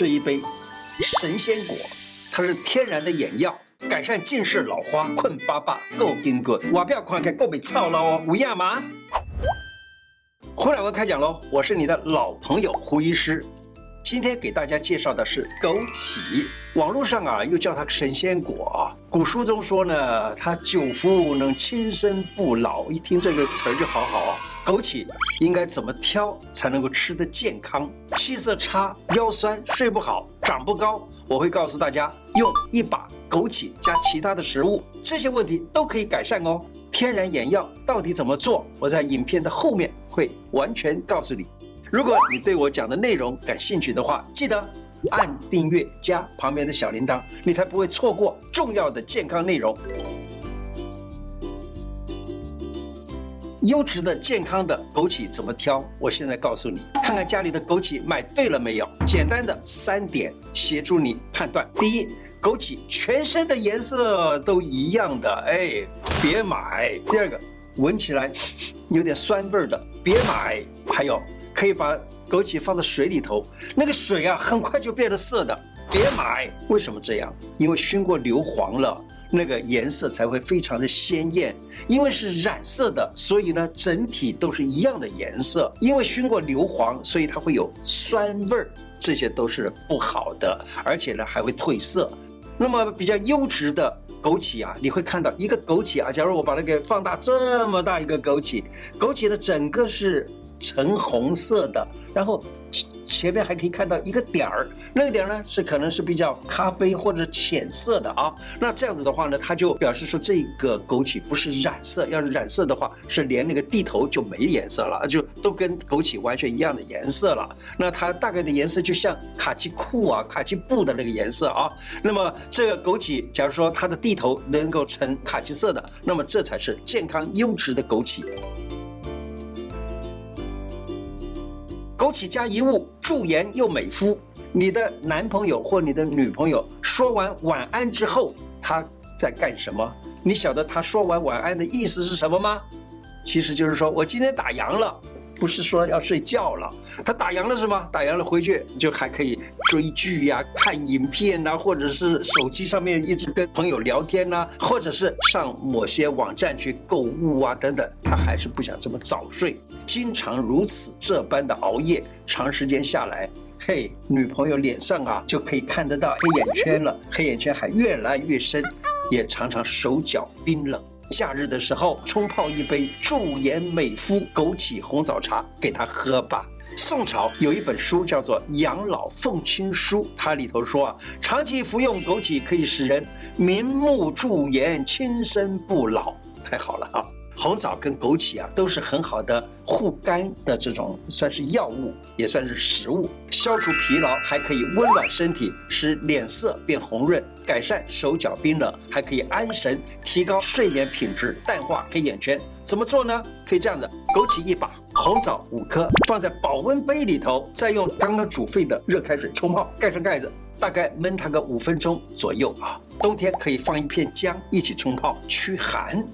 这一杯神仙果，它是天然的眼药，改善近视、老花、困巴巴、够筋骨。我不要看看够没操了哦，无恙吗？胡乃文开讲喽，我是你的老朋友胡医师。今天给大家介绍的是枸杞，网络上啊又叫它神仙果啊。古书中说呢，它久服能轻身不老。一听这个词儿就好好啊。枸杞应该怎么挑才能够吃得健康？气色差、腰酸、睡不好、长不高，我会告诉大家，用一把枸杞加其他的食物，这些问题都可以改善哦。天然眼药到底怎么做？我在影片的后面会完全告诉你。如果你对我讲的内容感兴趣的话，记得按订阅加旁边的小铃铛，你才不会错过重要的健康内容。优质的健康的枸杞怎么挑？我现在告诉你，看看家里的枸杞买对了没有？简单的三点协助你判断：第一，枸杞全身的颜色都一样的，哎，别买；第二个，闻起来有点酸味的，别买；还有。可以把枸杞放在水里头，那个水啊很快就变了色的，别买。为什么这样？因为熏过硫磺了，那个颜色才会非常的鲜艳。因为是染色的，所以呢整体都是一样的颜色。因为熏过硫磺，所以它会有酸味儿，这些都是不好的，而且呢还会褪色。那么比较优质的枸杞啊，你会看到一个枸杞啊，假如我把它给放大这么大一个枸杞，枸杞的整个是。橙红色的，然后前面还可以看到一个点儿，那个点儿呢是可能是比较咖啡或者浅色的啊。那这样子的话呢，它就表示说这个枸杞不是染色，要是染色的话，是连那个地头就没颜色了，就都跟枸杞完全一样的颜色了。那它大概的颜色就像卡其裤啊、卡其布的那个颜色啊。那么这个枸杞，假如说它的地头能够呈卡其色的，那么这才是健康优质的枸杞。枸杞加一物，驻颜又美肤。你的男朋友或你的女朋友说完晚安之后，他在干什么？你晓得他说完晚安的意思是什么吗？其实就是说我今天打烊了。不是说要睡觉了，他打烊了是吗？打烊了回去就还可以追剧呀、看影片呐、或者是手机上面一直跟朋友聊天呐、或者是上某些网站去购物啊等等，他还是不想这么早睡，经常如此这般的熬夜，长时间下来，嘿，女朋友脸上啊就可以看得到黑眼圈了，黑眼圈还越来越深，也常常手脚冰冷。夏日的时候，冲泡一杯驻颜美肤枸杞红枣茶给他喝吧。宋朝有一本书叫做《养老奉亲书》，它里头说啊，长期服用枸杞可以使人明目驻颜、轻身不老，太好了啊！红枣跟枸杞啊，都是很好的护肝的这种，算是药物，也算是食物，消除疲劳，还可以温暖身体，使脸色变红润，改善手脚冰冷，还可以安神，提高睡眠品质，淡化黑眼圈。怎么做呢？可以这样子：枸杞一把，红枣五颗，放在保温杯里头，再用刚刚煮沸的热开水冲泡，盖上盖子，大概焖它个五分钟左右啊。冬天可以放一片姜一起冲泡，驱寒。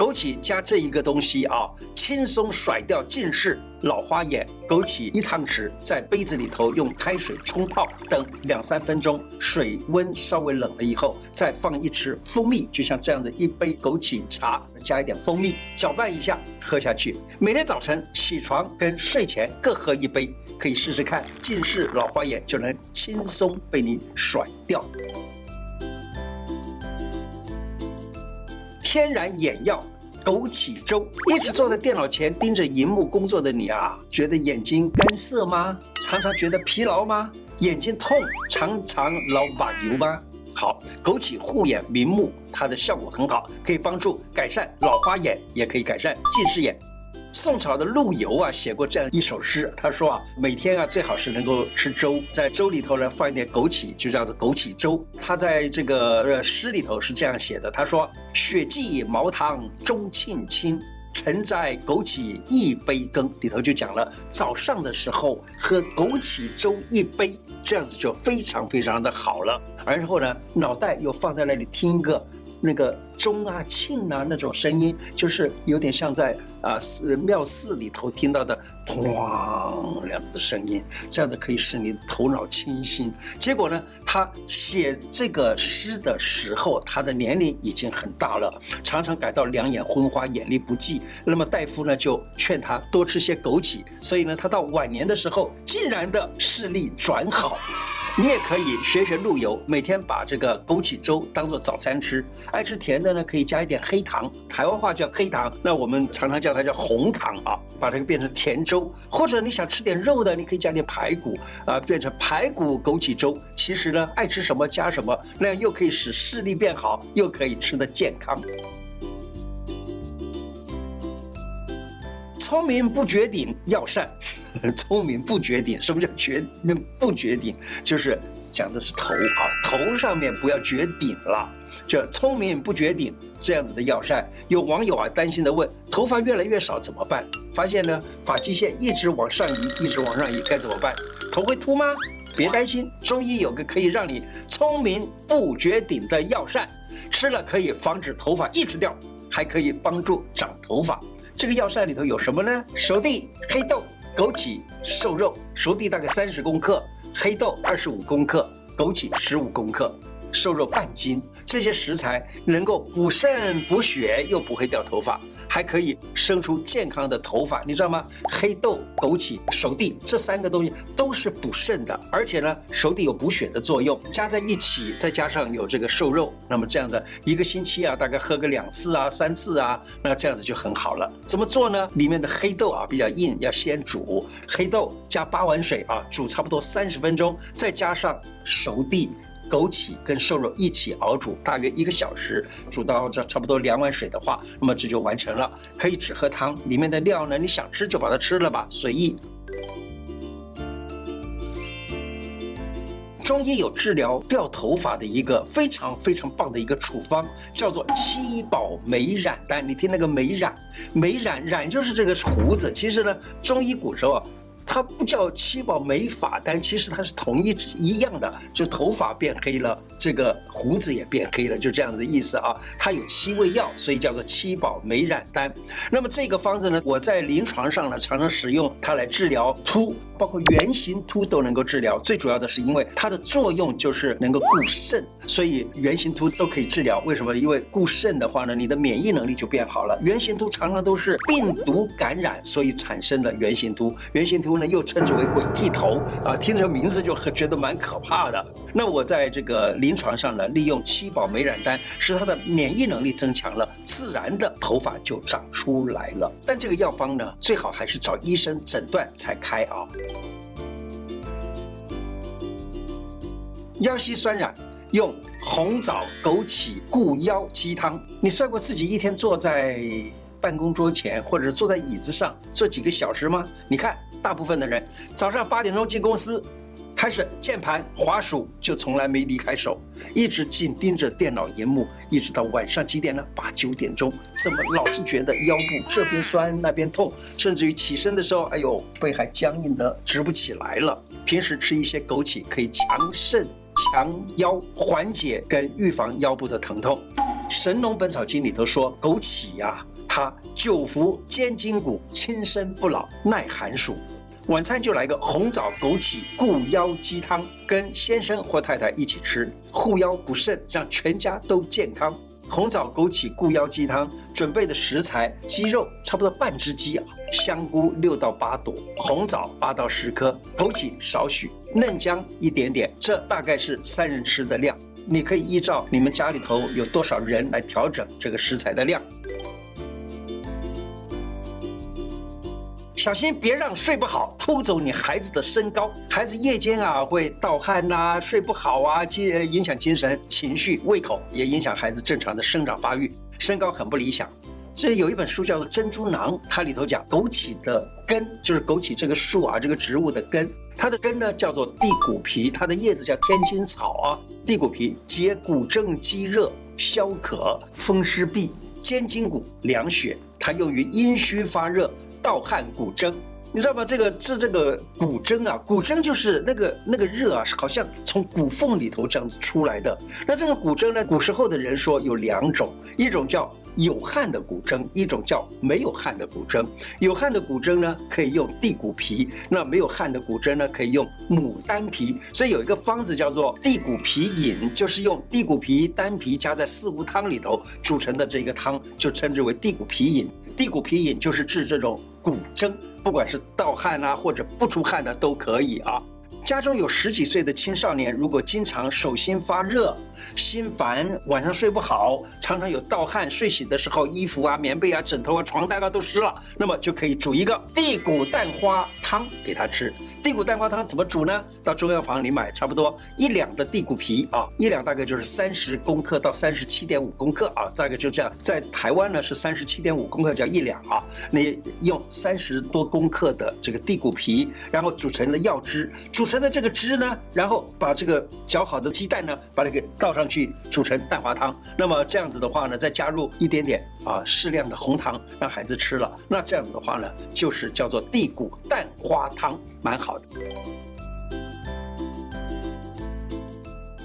枸杞加这一个东西啊，轻松甩掉近视、老花眼。枸杞一汤匙，在杯子里头用开水冲泡，等两三分钟，水温稍微冷了以后，再放一匙蜂蜜，就像这样子一杯枸杞茶，加一点蜂蜜，搅拌一下喝下去。每天早晨起床跟睡前各喝一杯，可以试试看，近视、老花眼就能轻松被你甩掉。天然眼药，枸杞粥。一直坐在电脑前盯着荧幕工作的你啊，觉得眼睛干涩吗？常常觉得疲劳吗？眼睛痛，常常老把油吗？好，枸杞护眼明目，它的效果很好，可以帮助改善老花眼，也可以改善近视眼。宋朝的陆游啊，写过这样一首诗，他说啊，每天啊最好是能够吃粥，在粥里头呢放一点枸杞，就叫做枸杞粥。他在这个诗里头是这样写的，他说：“雪霁毛堂钟磬清，晨摘枸杞一杯羹。”里头就讲了，早上的时候喝枸杞粥一杯，这样子就非常非常的好了。而后呢，脑袋又放在那里听一个那个钟啊、磬啊那种声音，就是有点像在啊寺庙寺里头听到的咣这样子的声音，这样子可以使你头脑清醒。结果呢，他写这个诗的时候，他的年龄已经很大了，常常感到两眼昏花、眼力不济。那么大夫呢就劝他多吃些枸杞，所以呢，他到晚年的时候，竟然的视力转好。你也可以学学陆游，每天把这个枸杞粥当做早餐吃。爱吃甜的呢，可以加一点黑糖，台湾话叫黑糖，那我们常常叫它叫红糖啊，把这个变成甜粥。或者你想吃点肉的，你可以加点排骨啊，变成排骨枸杞粥。其实呢，爱吃什么加什么，那样又可以使视力变好，又可以吃得健康。聪明不绝顶，药膳。聪明不绝顶，什么叫绝？那不绝顶，就是讲的是头啊，头上面不要绝顶了。这聪明不绝顶这样子的药膳，有网友啊担心的问：头发越来越少怎么办？发现呢，发际线一直往上移，一直往上移，该怎么办？头会秃吗？别担心，中医有个可以让你聪明不绝顶的药膳，吃了可以防止头发一直掉，还可以帮助长头发。这个药膳里头有什么呢？熟地、黑豆。枸杞、瘦肉，熟地大概三十公克，黑豆二十五公克，枸杞十五公克，瘦肉半斤。这些食材能够补肾补血，又不会掉头发。还可以生出健康的头发，你知道吗？黑豆、枸杞、熟地这三个东西都是补肾的，而且呢，熟地有补血的作用，加在一起，再加上有这个瘦肉，那么这样子一个星期啊，大概喝个两次啊、三次啊，那这样子就很好了。怎么做呢？里面的黑豆啊比较硬，要先煮，黑豆加八碗水啊，煮差不多三十分钟，再加上熟地。枸杞跟瘦肉一起熬煮，大约一个小时，煮到这差不多两碗水的话，那么这就完成了。可以只喝汤，里面的料呢，你想吃就把它吃了吧，随意。中医有治疗掉头发的一个非常非常棒的一个处方，叫做七宝美髯丹。你听那个美髯，美髯髯就是这个胡子。其实呢，中医古时候啊。它不叫七宝美发丹，其实它是同一一样的，就头发变黑了，这个胡子也变黑了，就这样的意思啊。它有七味药，所以叫做七宝美染丹。那么这个方子呢，我在临床上呢常常使用它来治疗秃。包括圆形秃都能够治疗，最主要的是因为它的作用就是能够固肾，所以圆形秃都可以治疗。为什么？因为固肾的话呢，你的免疫能力就变好了。圆形秃常常都是病毒感染，所以产生了圆形秃。圆形秃又称之为鬼剃头啊，听这个名字就觉得蛮可怕的。那我在这个临床上呢，利用七宝美髯丹，使他的免疫能力增强了，自然的头发就长出来了。但这个药方呢，最好还是找医生诊断才开啊。腰膝酸软，用红枣枸杞固腰鸡汤。你算过自己一天坐在办公桌前，或者坐在椅子上坐几个小时吗？你看，大部分的人早上八点钟进公司，开始键盘滑鼠就从来没离开手，一直紧盯着电脑荧幕，一直到晚上几点呢？八九点钟，怎么老是觉得腰部这边酸那边痛，甚至于起身的时候，哎呦，背还僵硬的直不起来了。平时吃一些枸杞可以强肾。强腰，缓解跟预防腰部的疼痛，《神农本草经》里头说，枸杞呀、它久服坚筋骨，轻身不老，耐寒暑。晚餐就来个红枣枸杞固腰鸡汤，跟先生或太太一起吃，护腰补肾，让全家都健康。红枣枸杞固腰鸡汤准备的食材：鸡肉差不多半只鸡啊，香菇六到八朵，红枣八到十颗，枸杞少许，嫩姜一点点。这大概是三人吃的量，你可以依照你们家里头有多少人来调整这个食材的量。小心别让睡不好偷走你孩子的身高。孩子夜间啊会盗汗呐、睡不好啊，影响精神、情绪、胃口，也影响孩子正常的生长发育，身高很不理想。这有一本书叫做《珍珠囊》，它里头讲枸杞的根，就是枸杞这个树啊，这个植物的根，它的根呢叫做地骨皮，它的叶子叫天青草啊。地骨皮解骨蒸积热、消渴、风湿痹、肩筋骨、凉血，它用于阴虚发热。盗汉古筝。你知道吗？这个治这个骨蒸啊，骨蒸就是那个那个热啊，是好像从骨缝里头这样子出来的。那这个骨蒸呢，古时候的人说有两种，一种叫有汗的骨蒸，一种叫没有汗的骨蒸。有汗的骨蒸呢，可以用地骨皮；那没有汗的骨蒸呢，可以用牡丹皮。所以有一个方子叫做地骨皮饮，就是用地骨皮、丹皮加在四物汤里头煮成的这个汤，就称之为地骨皮饮。地骨皮饮就是治这种古筝，不管是盗汗啊，或者不出汗的都可以啊。家中有十几岁的青少年，如果经常手心发热、心烦、晚上睡不好，常常有盗汗，睡醒的时候衣服啊、棉被啊、枕头啊、床单啊都湿了，那么就可以煮一个地骨蛋花汤给他吃。地骨蛋花汤怎么煮呢？到中药房里买差不多一两的地骨皮啊，一两大概就是三十公克到三十七点五公克啊，大概就这样。在台湾呢是三十七点五公克叫一两啊，你用三十多公克的这个地骨皮，然后煮成了药汁，煮成了这个汁呢，然后把这个搅好的鸡蛋呢，把它给倒上去煮成蛋花汤。那么这样子的话呢，再加入一点点啊适量的红糖，让孩子吃了，那这样子的话呢，就是叫做地骨蛋花汤。蛮好的，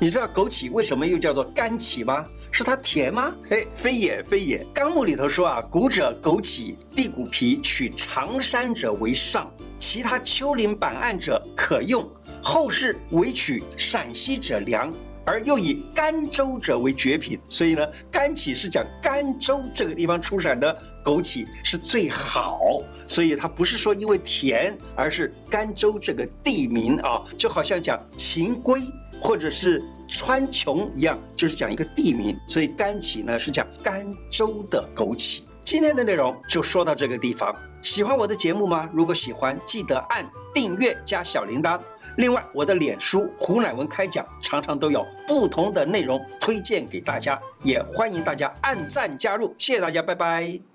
你知道枸杞为什么又叫做甘杞吗？是它甜吗？哎，非也非也。纲目里头说啊，古者枸杞、地骨皮取长山者为上，其他丘陵板岸者可用。后世唯取陕西者良。而又以甘州者为绝品，所以呢，甘杞是讲甘州这个地方出产的枸杞是最好，所以它不是说因为甜，而是甘州这个地名啊，就好像讲秦归或者是川穹一样，就是讲一个地名，所以甘杞呢是讲甘州的枸杞。今天的内容就说到这个地方，喜欢我的节目吗？如果喜欢，记得按订阅加小铃铛。另外，我的脸书胡乃文开讲常常都有不同的内容推荐给大家，也欢迎大家按赞加入。谢谢大家，拜拜。